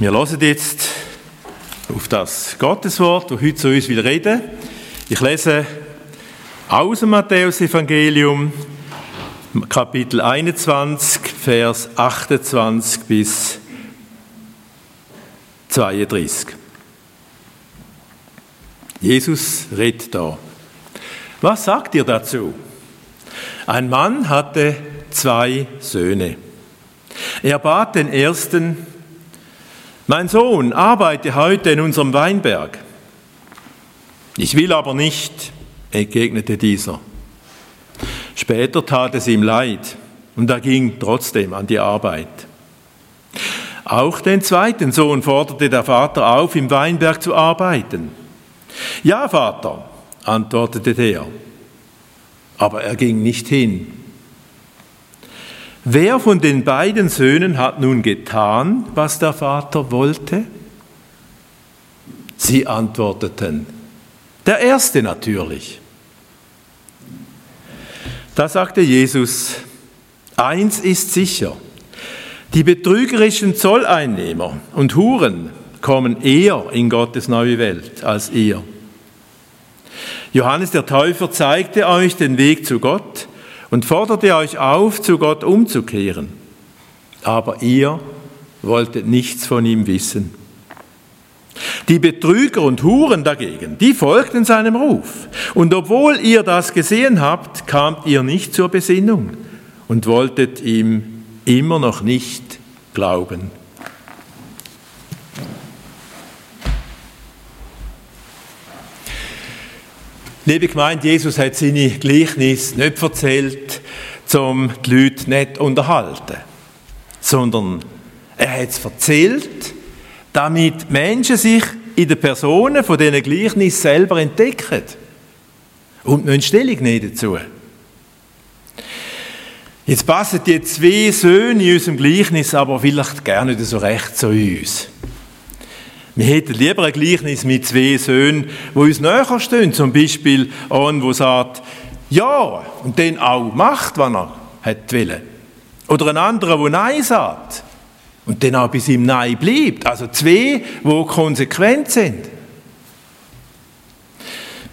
Wir hören jetzt auf das Gotteswort, das heute zu uns will reden. Ich lese aus dem Matthäus-Evangelium, Kapitel 21, Vers 28 bis 32. Jesus redet da. Was sagt ihr dazu? Ein Mann hatte zwei Söhne. Er bat den ersten, mein Sohn, arbeite heute in unserem Weinberg. Ich will aber nicht, entgegnete dieser. Später tat es ihm leid und er ging trotzdem an die Arbeit. Auch den zweiten Sohn forderte der Vater auf, im Weinberg zu arbeiten. Ja, Vater, antwortete der, aber er ging nicht hin. Wer von den beiden Söhnen hat nun getan, was der Vater wollte? Sie antworteten, der erste natürlich. Da sagte Jesus, eins ist sicher, die betrügerischen Zolleinnehmer und Huren kommen eher in Gottes neue Welt als ihr. Johannes der Täufer zeigte euch den Weg zu Gott, und forderte euch auf, zu Gott umzukehren. Aber ihr wolltet nichts von ihm wissen. Die Betrüger und Huren dagegen, die folgten seinem Ruf. Und obwohl ihr das gesehen habt, kamt ihr nicht zur Besinnung und wolltet ihm immer noch nicht glauben. Liebe Gemeinde, Jesus hat seine Gleichnis nicht erzählt, um die Leute nicht zu unterhalten, sondern er hat es erzählt, damit Menschen sich in den Personen von diesen Gleichnissen selber entdecken und müssen Stellung nehmen dazu. Jetzt passen die zwei Söhne in unserem Gleichnis aber vielleicht gerne nicht so recht zu uns. Wir hätten lieber ein Gleichnis mit zwei Söhnen, die uns näher stehen. Zum Beispiel einen, der sagt, ja, und den auch macht, was er wollen. Oder ein anderer, der Nein sagt und dann auch bei seinem Nein bleibt. Also zwei, die konsequent sind.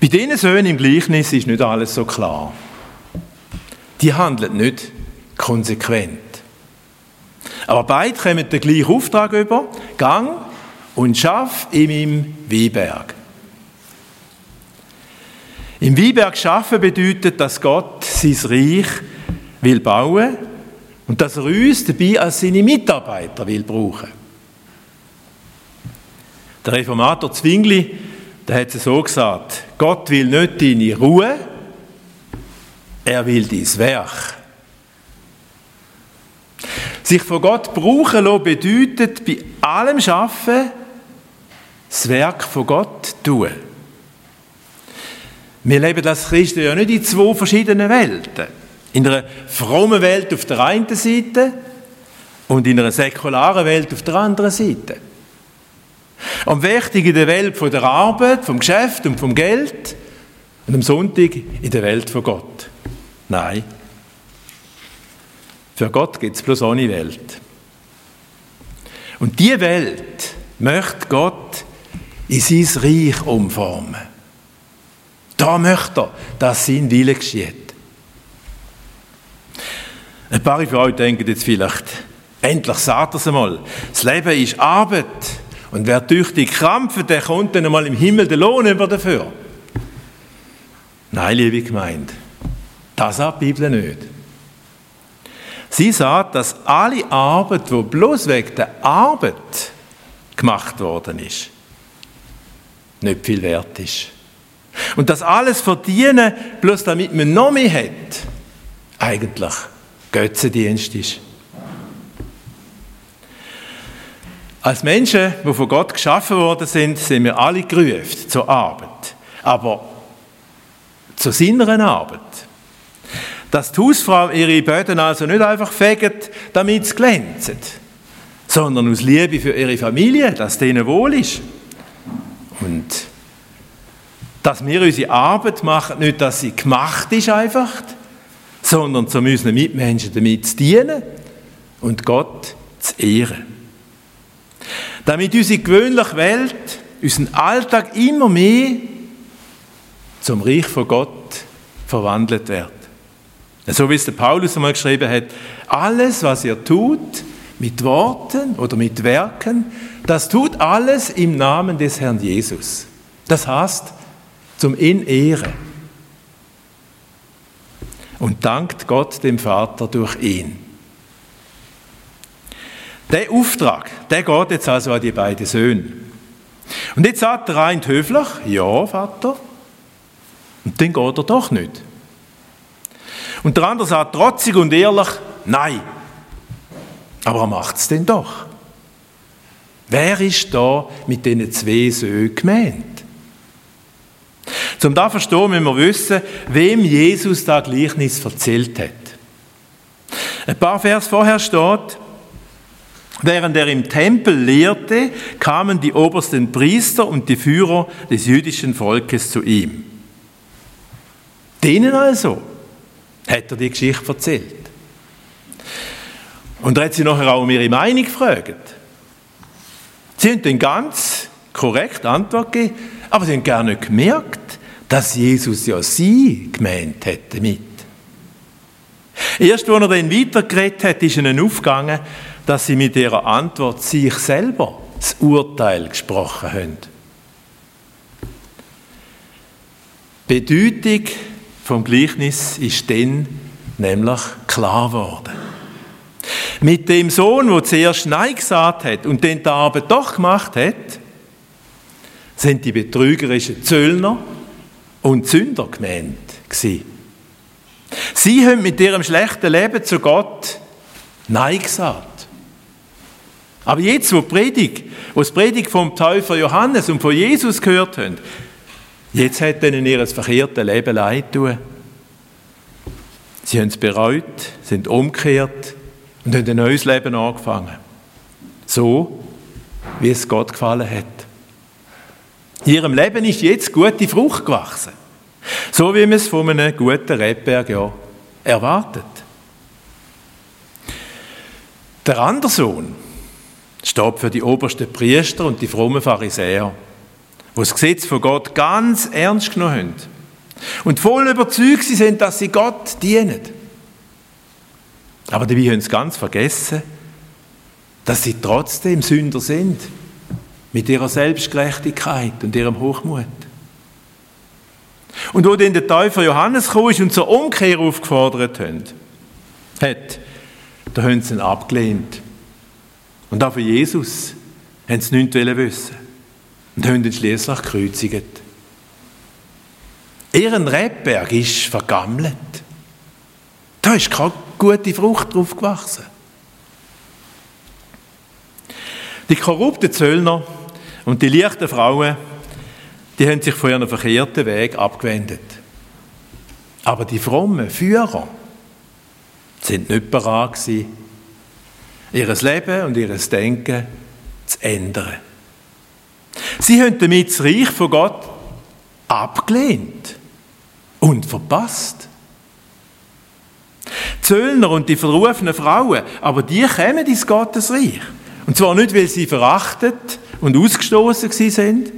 Bei diesen Söhnen im Gleichnis ist nicht alles so klar. Die handeln nicht konsequent. Aber beide kommen den gleichen Auftrag über. Gang und schaff in meinem Weinberg. Im Weinberg schaffen bedeutet, dass Gott sein Reich will bauen und dass er uns dabei als seine Mitarbeiter will brauchen. Der Reformator Zwingli, der hat es so gesagt, Gott will nicht deine Ruhe, er will dein Werk. Sich von Gott brauchen lassen bedeutet bei allem Schaffen das Werk von Gott tun. Wir leben als Christen ja nicht in zwei verschiedenen Welten. In einer frommen Welt auf der einen Seite und in einer säkularen Welt auf der anderen Seite. Am wichtig in der Welt von der Arbeit, vom Geschäft und vom Geld und am Sonntag in der Welt von Gott. Nein. Für Gott gibt es bloß eine Welt. Und diese Welt möchte Gott in sein Reich umformen. Da möchte er, dass sein Wille geschieht. Ein paar von euch denken jetzt vielleicht, endlich sagt er es einmal, das Leben ist Arbeit und wer tüchtig krampft, der kommt dann einmal im Himmel den Lohn über dafür. Nein, liebe Gemeinde, das sagt die Bibel nicht. Sie sagt, dass alle Arbeit, die bloß wegen der Arbeit gemacht worden ist, nicht viel wert ist. Und das alles verdienen, bloß damit man noch mehr hat, eigentlich Götzendienst ist. Als Menschen, die von Gott geschaffen worden sind, sind wir alle gerufen zur Arbeit. Aber zu seiner Arbeit. Dass die Hausfrau ihre Böden also nicht einfach fegt, damit es glänzt, sondern aus Liebe für ihre Familie, dass denen wohl ist. Und dass wir unsere Arbeit machen, nicht, dass sie gemacht ist einfach, sondern zu unseren Mitmenschen damit zu dienen und Gott zu ehren. Damit unsere gewöhnliche Welt, unseren Alltag immer mehr zum Reich von Gott verwandelt wird. So wie es der Paulus einmal geschrieben hat, alles, was ihr tut, mit Worten oder mit Werken, das tut alles im Namen des Herrn Jesus. Das heißt, zum in Ehre. Und dankt Gott dem Vater durch ihn. Der Auftrag, der geht jetzt also an die beiden Söhne. Und jetzt sagt der eine höflich, ja, Vater. Und dann geht er doch nicht. Und der andere sagt trotzig und ehrlich, nein. Aber er macht es denn doch. Wer ist da mit diesen zwei Söhnen gemeint? Zum da verstehen müssen wir wissen, wem Jesus da Gleichnis erzählt hat. Ein paar Vers vorher steht, Während er im Tempel lehrte, kamen die obersten Priester und die Führer des jüdischen Volkes zu ihm. Denen also hat er die Geschichte erzählt. Und er hat sie nachher auch um ihre Meinung gefragt. Sie haben dann ganz korrekt Antwort gegeben, aber sie haben gar nicht gemerkt, dass Jesus ja sie gemeint hätte mit. Erst, als er dann weitergeredet hat, ist ihnen aufgegangen, dass sie mit ihrer Antwort sich selber das Urteil gesprochen haben. Bedeutung vom Gleichnis ist dann nämlich klar geworden. Mit dem Sohn, der zuerst Nein gesagt hat und den die Arbeit doch gemacht hat, sind die betrügerischen Zöllner und Sünder gemeint gewesen. Sie haben mit ihrem schlechten Leben zu Gott Nein gesagt. Aber jetzt, wo die Predigt, wo das Predigt vom Täufer Johannes und von Jesus gehört haben, Jetzt hat ihnen ihr verkehrtes Leben leid tun. Sie haben es bereut, sind umgekehrt und haben ein neues Leben angefangen. So, wie es Gott gefallen hat. In ihrem Leben ist jetzt gute Frucht gewachsen. So wie man es von einem guten Rebberg ja erwartet. Der andere Sohn steht für die obersten Priester und die frommen Pharisäer die das Gesetz von Gott ganz ernst genommen haben und voll überzeugt sind, dass sie Gott dienen. Aber dabei haben sie ganz vergessen, dass sie trotzdem Sünder sind, mit ihrer Selbstgerechtigkeit und ihrem Hochmut. Und wo dann der Täufer Johannes kam und zur Umkehr aufgefordert hat, da haben sie ihn abgelehnt. Und auch für Jesus haben sie nichts wissen und haben ihn schließlich gekreuzigt. Ihren Rebberg ist vergammelt. Da ist keine gute Frucht drauf gewachsen. Die korrupten Zöllner und die leichten Frauen, die haben sich von ihrem verkehrten Weg abgewendet. Aber die frommen Führer sind nicht bereit ihr Leben und ihr Denken zu ändern. Sie haben damit das Reich von Gott abgelehnt und verpasst. Zöllner und die verrufenen Frauen, aber die kommen ins Gottesreich. Und zwar nicht, weil sie verachtet und ausgestoßen sind,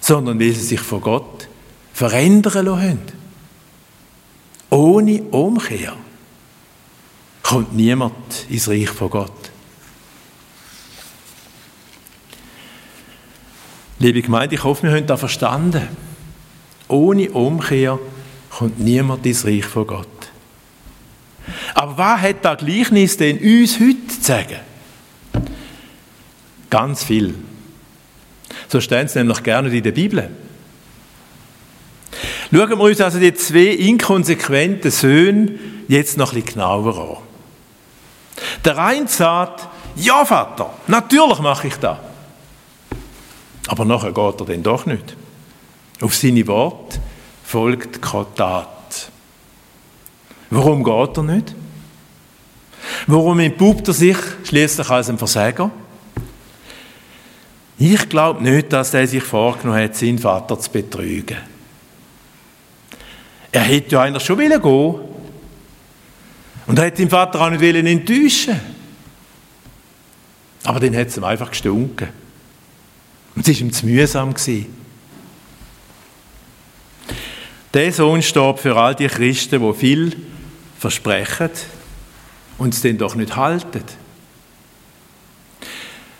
sondern weil sie sich von Gott verändern lassen. Ohne Umkehr kommt niemand ins Reich von Gott. Liebe Gemeinde, ich hoffe, wir haben das verstanden. Ohne Umkehr kommt niemand ins Reich von Gott. Aber was hat das Gleichnis denn uns heute zu sagen? Ganz viel. So stehen es nämlich gerne in der Bibel. Schauen wir uns also die zwei inkonsequenten Söhne jetzt noch ein bisschen genauer an. Der eine sagt, ja Vater, natürlich mache ich das. Aber nachher geht er dann doch nicht. Auf seine Worte folgt keine Tat. Warum geht er nicht? Warum entpuppt er sich schließlich als ein Versager? Ich glaube nicht, dass er sich vorgenommen hat, seinen Vater zu betrügen. Er hätte ja eigentlich schon gehen und er hätte seinen Vater auch nicht enttäuschen Aber dann hat es ihm einfach gestunken. Und es war ihm zu mühsam. Gewesen. Der Sohn steht für all die Christen, die viel versprechen und es dann doch nicht halten.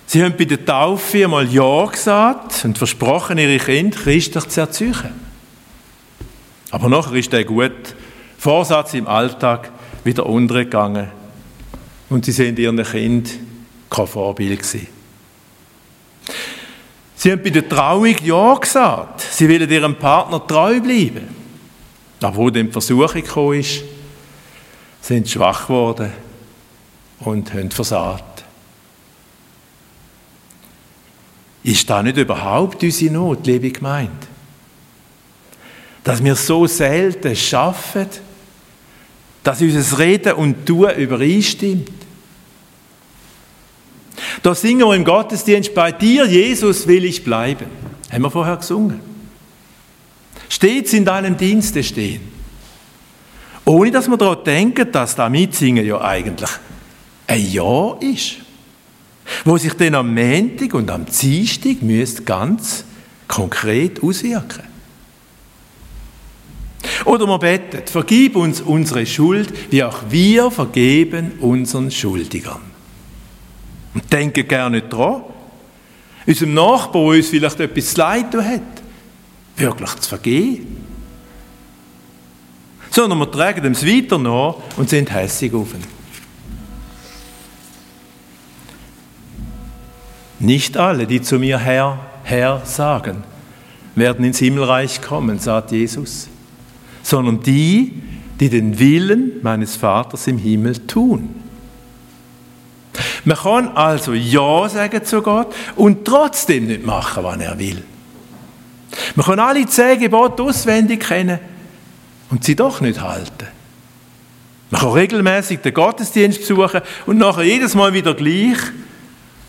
Sie haben bei der Taufe einmal Ja gesagt und versprochen, ihre Kinder christlich zu erziehen. Aber nachher ist der gute Vorsatz im Alltag wieder untergegangen und sie sind ihren Kind kein Vorbild gewesen. Sie haben bei der Trauung Ja gesagt. Sie wollen ihrem Partner treu bleiben. Aber wo dann die Versuchung gekommen ist, sind schwach geworden und haben versagt. Ist das nicht überhaupt unsere Not, liebe Gemeinde? Dass wir so selten schaffen, dass unser Reden und Tun übereinstimmt. Da singen wir im Gottesdienst, bei dir, Jesus, will ich bleiben. Haben wir vorher gesungen. Stets in deinem Dienste stehen. Ohne dass wir daran denken, dass da Mitsingen ja eigentlich ein Ja ist. Wo sich dann am Montag und am Dienstag müsste ganz konkret auswirken. Oder wir beten, vergib uns unsere Schuld, wie auch wir vergeben unseren Schuldigern. Und denken gerne dran, unserem Nachbar, der uns vielleicht etwas leid hat, wirklich zu vergeben. Sondern wir tragen dem weiter nach und sind hässig auf ihn. Nicht alle, die zu mir Herr, Herr sagen, werden ins Himmelreich kommen, sagt Jesus, sondern die, die den Willen meines Vaters im Himmel tun. Man kann also Ja sagen zu Gott und trotzdem nicht machen, was er will. Man kann alle zehn Gebote auswendig kennen und sie doch nicht halten. Man kann regelmäßig den Gottesdienst besuchen und nachher jedes Mal wieder gleich,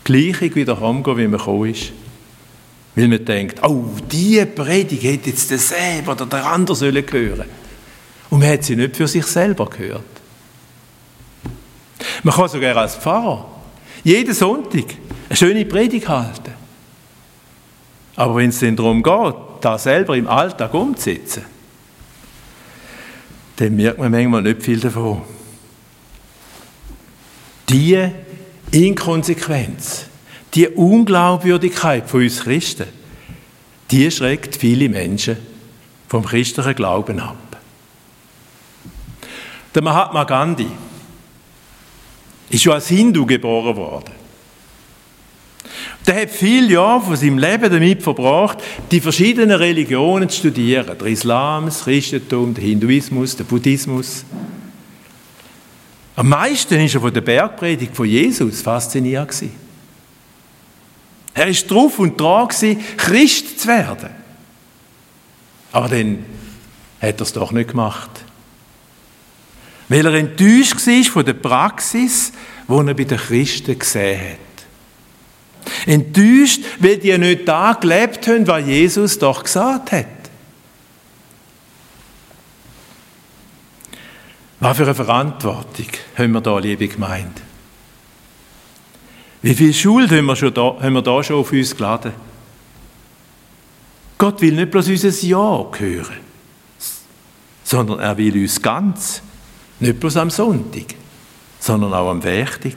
gleich wieder heimgehen, wie man gekommen ist. Weil man denkt, oh, diese Predigt hätte jetzt der selber oder der andere sollen hören. Und man hat sie nicht für sich selber gehört. Man kann sogar als Pfarrer jeden Sonntag eine schöne Predigt halten. Aber wenn es dann darum geht, da selber im Alltag umzusetzen, dann merkt man manchmal nicht viel davon. Die Inkonsequenz, die Unglaubwürdigkeit von uns Christen, die schreckt viele Menschen vom christlichen Glauben ab. Der Mahatma Gandhi ist schon als Hindu geboren worden. Der hat viele Jahre von seinem Leben damit verbracht, die verschiedenen Religionen zu studieren. Der Islam, das Christentum, der Hinduismus, der Buddhismus. Am meisten war er von der Bergpredigt von Jesus fasziniert. Gewesen. Er war drauf und dran, gewesen, Christ zu werden. Aber dann hat er es doch nicht gemacht. Weil er enttäuscht war von der Praxis, die er bei den Christen gesehen hat. Enttäuscht, weil die nicht da gelebt haben, was Jesus doch gesagt hat. Was für eine Verantwortung haben wir da, liebe Gemeinde? Wie viel Schuld haben wir, schon da, haben wir da schon auf uns geladen? Gott will nicht bloß unser Ja hören, sondern er will uns ganz, nicht bloß am Sonntag, sondern auch am Werktag.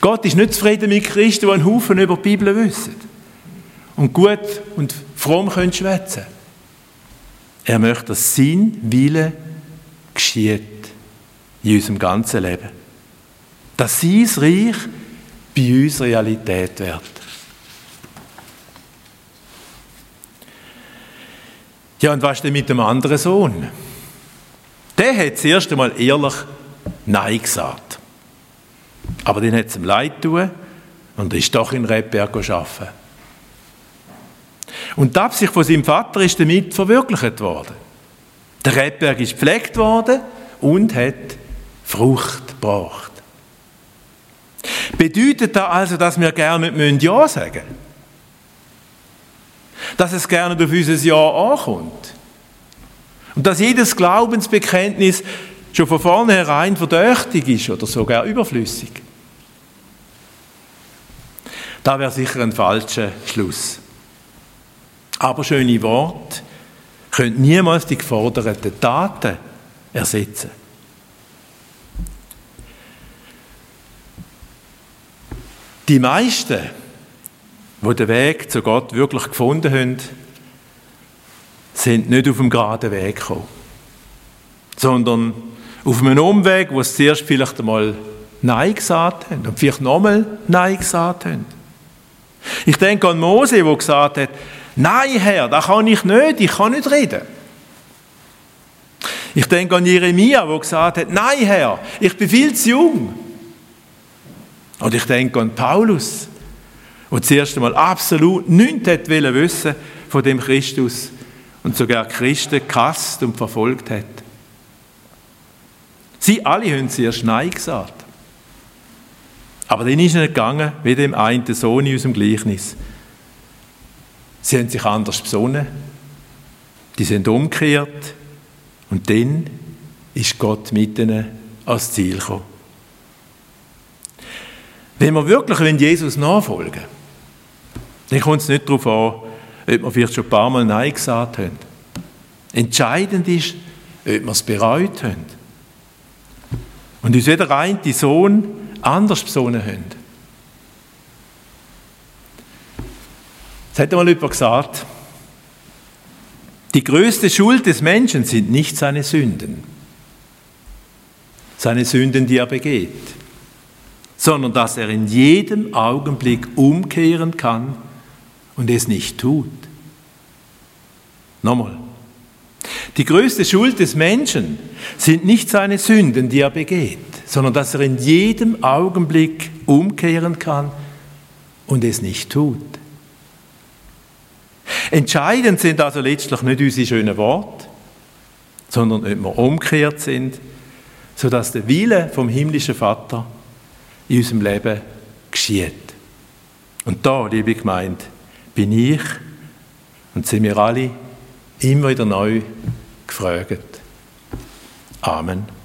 Gott ist nicht zufrieden mit Christen, die einen Haufen über die Bibel wissen und gut und fromm können schwätzen. Er möchte, dass sein Wille geschieht in unserem ganzen Leben. Dass sein Reich bei uns Realität wird. Ja, und was ist denn mit dem anderen Sohn? Der hat das erste Mal ehrlich Nein gesagt. Aber dann hat es ihm leid tun und ist doch in Rebberg arbeiten. Und die Absicht von seinem Vater ist damit verwirklicht worden. Der Rebberg ist gepflegt worden und hat Frucht gebracht. Bedeutet das also, dass wir gerne nicht Ja sagen? Dass es gerne auf unser Ja ankommt? Und dass jedes Glaubensbekenntnis schon von vornherein verdächtig ist oder sogar überflüssig? Das wäre sicher ein falscher Schluss. Aber schöne Worte können niemals die geforderten Taten ersetzen. Die meisten, die den Weg zu Gott wirklich gefunden haben, sind nicht auf dem geraden Weg gekommen, sondern auf einem Umweg, wo sie zuerst vielleicht einmal Nein gesagt haben und vielleicht nochmal Nein gesagt haben. Ich denke an Mose, der gesagt hat, Nein, Herr, das kann ich nicht, ich kann nicht reden. Ich denke an Jeremia, der gesagt hat, Nein, Herr, ich bin viel zu jung. Und ich denke an Paulus, der zuerst einmal absolut nichts wissen von dem Christus und sogar Christen gehasst und verfolgt hat. Sie alle haben zuerst Nein gesagt. Aber dann ist es nicht gegangen, wie dem einen Sohn in unserem Gleichnis. Sie haben sich anders besonnen, die sind umgekehrt und dann ist Gott mit ihnen ans Ziel gekommen. Wenn wir wirklich Jesus nachfolgen dann kommt es nicht darauf an, ob wir vielleicht schon ein paar Mal Nein gesagt haben. Entscheidend ist, ob wir es bereut haben. Und uns jeder eine Sohn anders besonnen haben. Es hat einmal jemand gesagt, die größte Schuld des Menschen sind nicht seine Sünden, seine Sünden, die er begeht, sondern dass er in jedem Augenblick umkehren kann und es nicht tut. Nochmal. Die größte Schuld des Menschen sind nicht seine Sünden, die er begeht, sondern dass er in jedem Augenblick umkehren kann und es nicht tut. Entscheidend sind also letztlich nicht unsere schönen Worte, sondern ob wir umgekehrt sind, sodass der Wille vom himmlischen Vater in unserem Leben geschieht. Und da, liebe Gemeinde, bin ich und sind wir alle immer wieder neu gefragt. Amen.